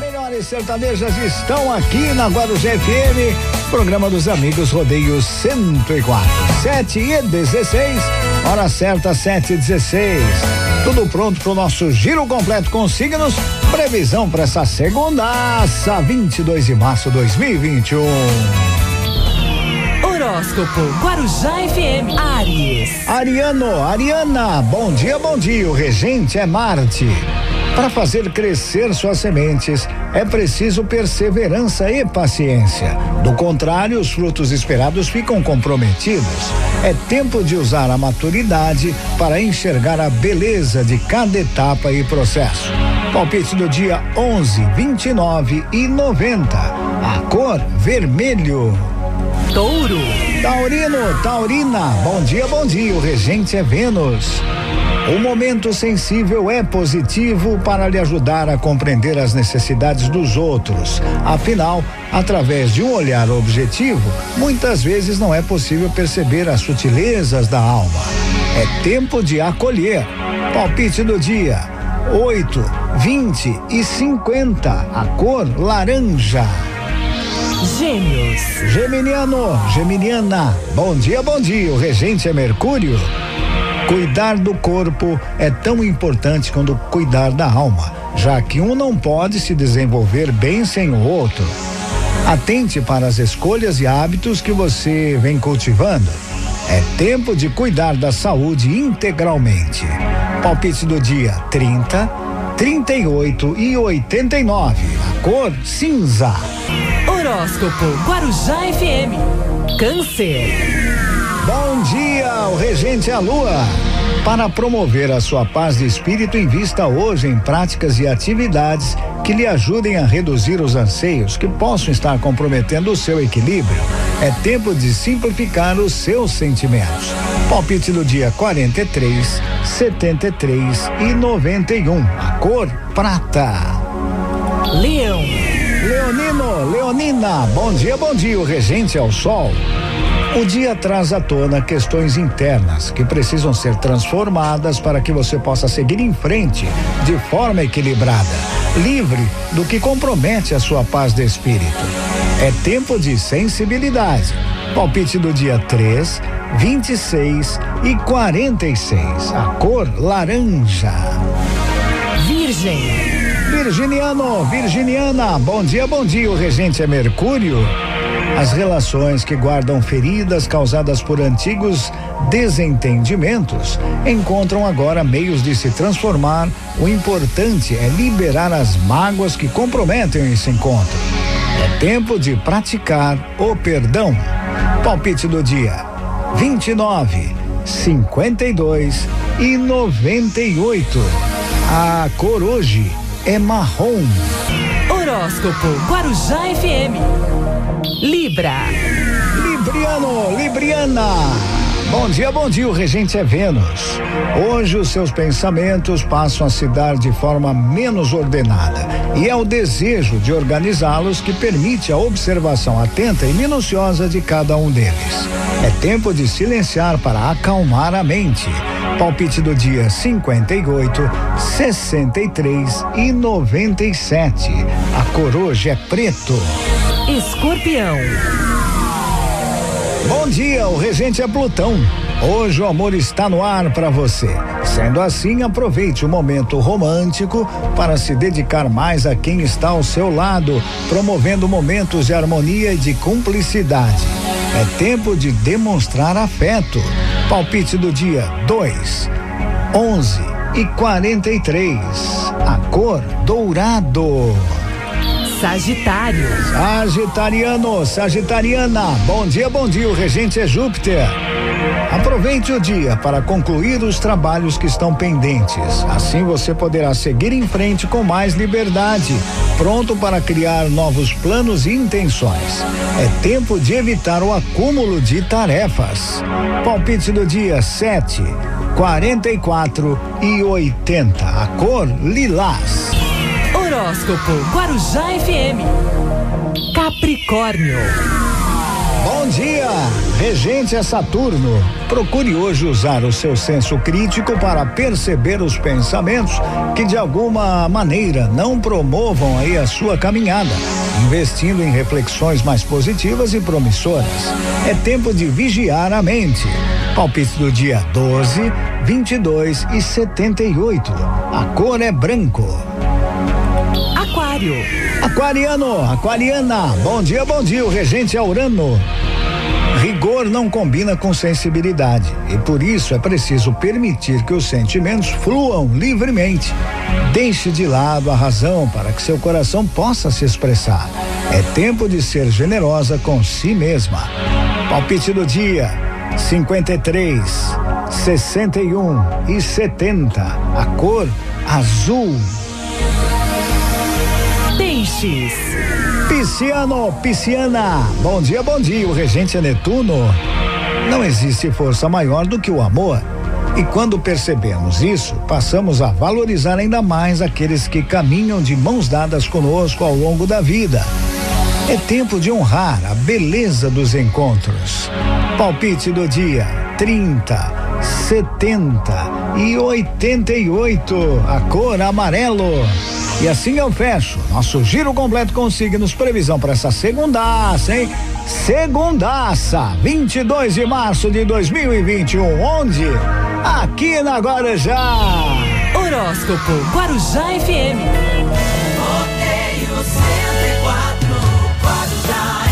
Melhores sertanejas estão aqui na Guarujá FM, programa dos amigos Rodeio 104. 7 e 16, hora certa 7 e 16. Tudo pronto para o nosso giro completo com signos. Previsão para essa segundaça, 22 de março de 2021. Horóscopo Guarujá FM Aries. Ariano, Ariana, bom dia, bom dia. O regente é Marte. Para fazer crescer suas sementes, é preciso perseverança e paciência. Do contrário, os frutos esperados ficam comprometidos. É tempo de usar a maturidade para enxergar a beleza de cada etapa e processo. Palpite do dia 11, 29 e 90. A cor vermelho. Touro. Taurino, Taurina, bom dia, bom dia. O regente é Vênus. O momento sensível é positivo para lhe ajudar a compreender as necessidades dos outros. Afinal, através de um olhar objetivo, muitas vezes não é possível perceber as sutilezas da alma. É tempo de acolher. Palpite do dia: 8, 20 e 50. A cor laranja. Gêmeos. Geminiano, Geminiana, bom dia, bom dia. O regente é Mercúrio. Cuidar do corpo é tão importante quanto cuidar da alma, já que um não pode se desenvolver bem sem o outro. Atente para as escolhas e hábitos que você vem cultivando. É tempo de cuidar da saúde integralmente. Palpite do dia 30, 38 e 89. A cor cinza. Horóscopo Guarujá FM. Câncer. Bom dia, o regente a lua. Para promover a sua paz de espírito, invista hoje em práticas e atividades que lhe ajudem a reduzir os anseios que possam estar comprometendo o seu equilíbrio. É tempo de simplificar os seus sentimentos. Palpite do dia 43, 73 e 91. A cor prata. Leão. Leonino, Leonina, bom dia, bom dia. O regente é o sol. O dia traz à tona questões internas que precisam ser transformadas para que você possa seguir em frente de forma equilibrada, livre do que compromete a sua paz de espírito. É tempo de sensibilidade. Palpite do dia 3, 26 e 46. A cor laranja. Virgem. Virginiano, Virginiana, bom dia, bom dia. O regente é Mercúrio. As relações que guardam feridas causadas por antigos desentendimentos encontram agora meios de se transformar. O importante é liberar as mágoas que comprometem esse encontro. É tempo de praticar o perdão. Palpite do dia: 29, 52 e 98. A cor hoje é marrom. Horóscopo Guarujá FM. Libra. Libriano, Libriana. Bom dia, bom dia. O regente é Vênus. Hoje os seus pensamentos passam a se dar de forma menos ordenada. E é o desejo de organizá-los que permite a observação atenta e minuciosa de cada um deles. É tempo de silenciar para acalmar a mente. Palpite do dia 58, 63 e 97. A cor hoje é preto. Escorpião. Bom dia, o regente é Plutão. Hoje o amor está no ar para você. Sendo assim, aproveite o momento romântico para se dedicar mais a quem está ao seu lado, promovendo momentos de harmonia e de cumplicidade. É tempo de demonstrar afeto. Palpite do dia 2, 11 e 43. A cor dourado. Sagitário. Sagitariano, Sagitariana, bom dia, bom dia. O regente é Júpiter. Aproveite o dia para concluir os trabalhos que estão pendentes. Assim você poderá seguir em frente com mais liberdade, pronto para criar novos planos e intenções. É tempo de evitar o acúmulo de tarefas. Palpite do dia 7, 44 e 80. A cor lilás. Horóscopo Guarujá FM. Capricórnio. Bom dia, regente é Saturno. Procure hoje usar o seu senso crítico para perceber os pensamentos que de alguma maneira não promovam aí a sua caminhada, investindo em reflexões mais positivas e promissoras. É tempo de vigiar a mente. Palpite do dia 12, 22 e 78. A cor é branco. Aquário. Aquariano, aquariana, bom dia, bom dia, o regente é Urano. Rigor não combina com sensibilidade e por isso é preciso permitir que os sentimentos fluam livremente. Deixe de lado a razão para que seu coração possa se expressar. É tempo de ser generosa com si mesma. Palpite do dia: 53, 61 e 70. A cor azul. Peixes. Pisciano, pisciana, bom dia, bom dia, o regente é Netuno. Não existe força maior do que o amor. E quando percebemos isso, passamos a valorizar ainda mais aqueles que caminham de mãos dadas conosco ao longo da vida. É tempo de honrar a beleza dos encontros. Palpite do dia: 30, 70 e 88. A cor amarelo. E assim eu fecho nosso giro completo com signos previsão para essa segundaça, hein? Segundaça, 22 de março de 2021, onde? Aqui na Guarujá. Horóscopo Guarujá FM. Rodeio 104, Guarujá